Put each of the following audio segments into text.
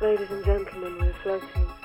Ladies and gentlemen, we're floating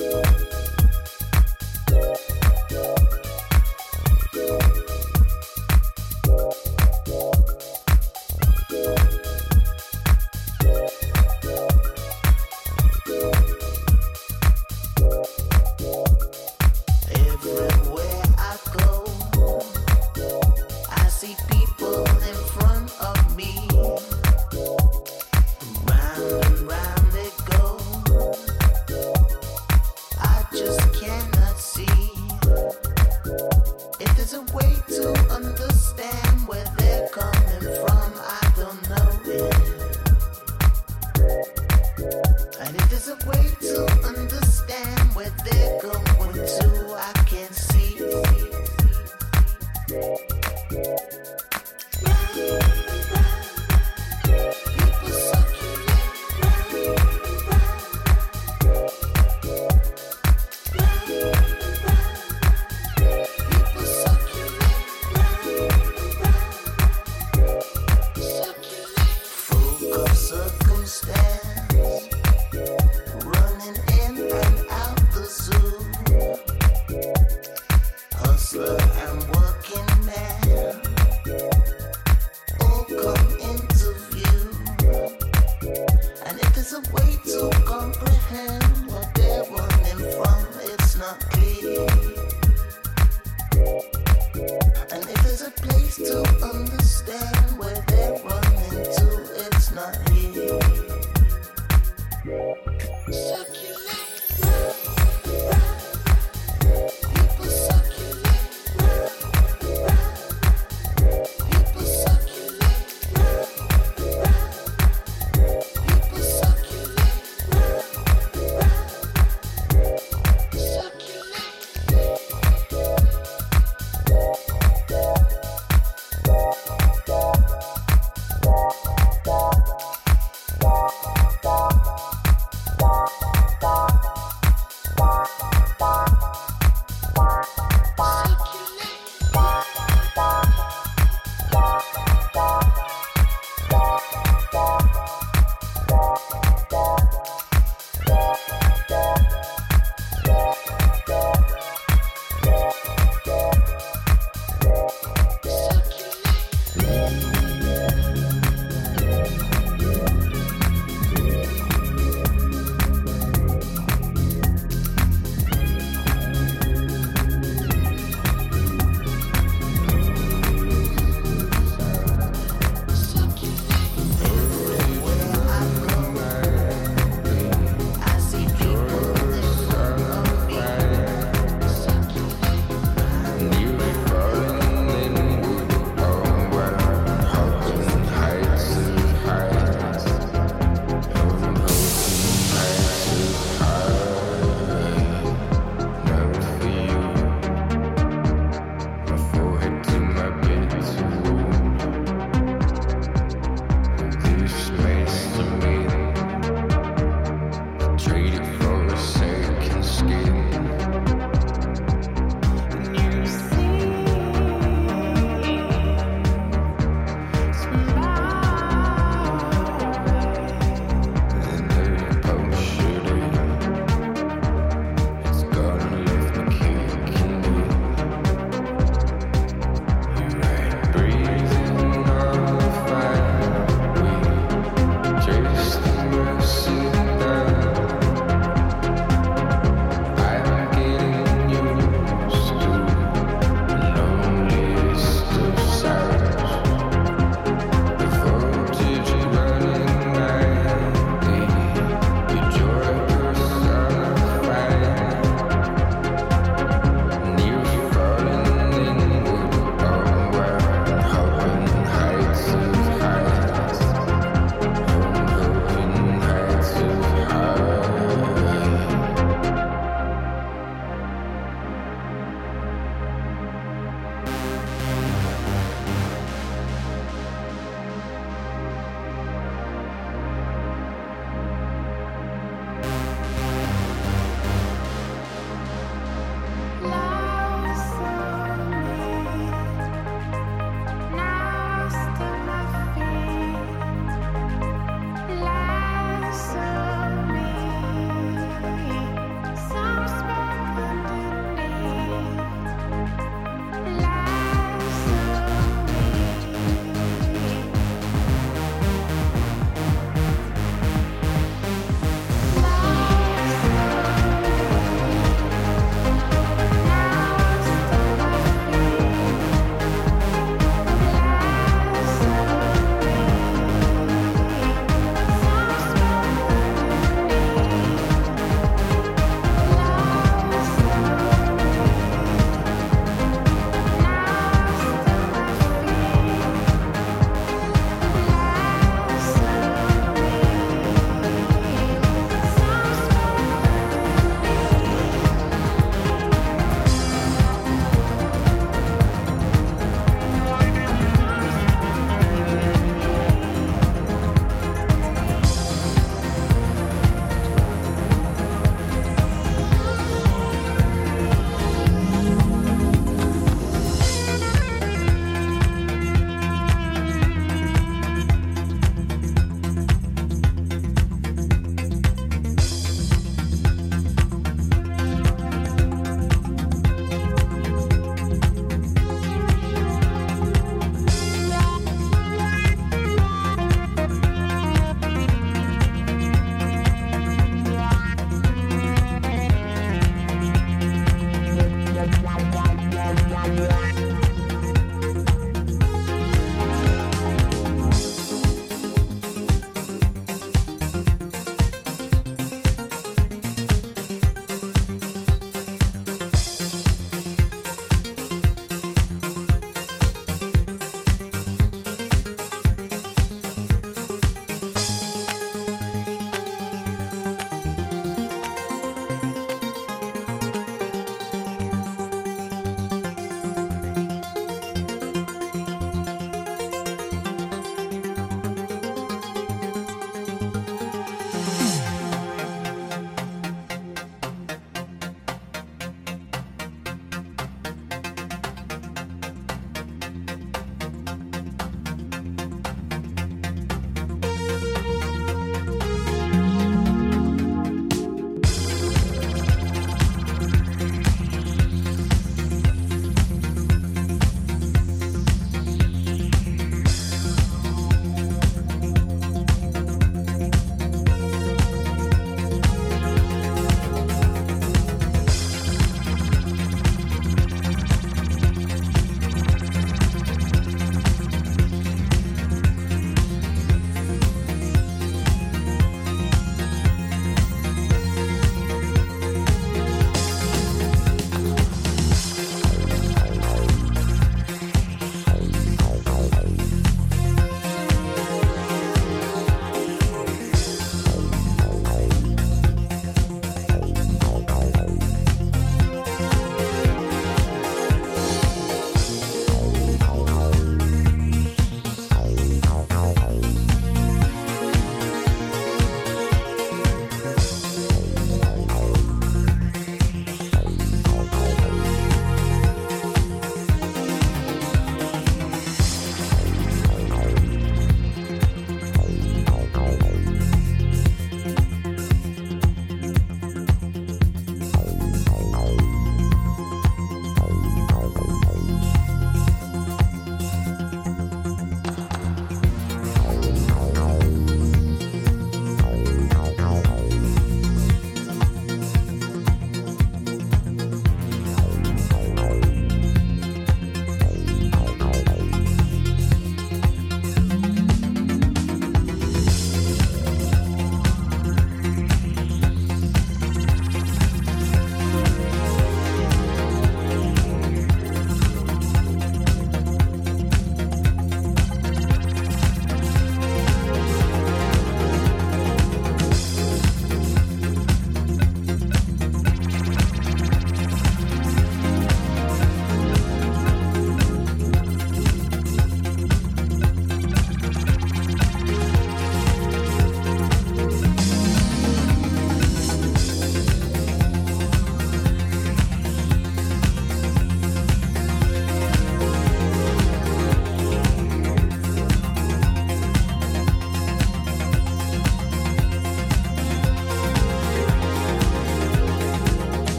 Everywhere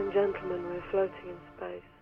and gentlemen, we're floating in space.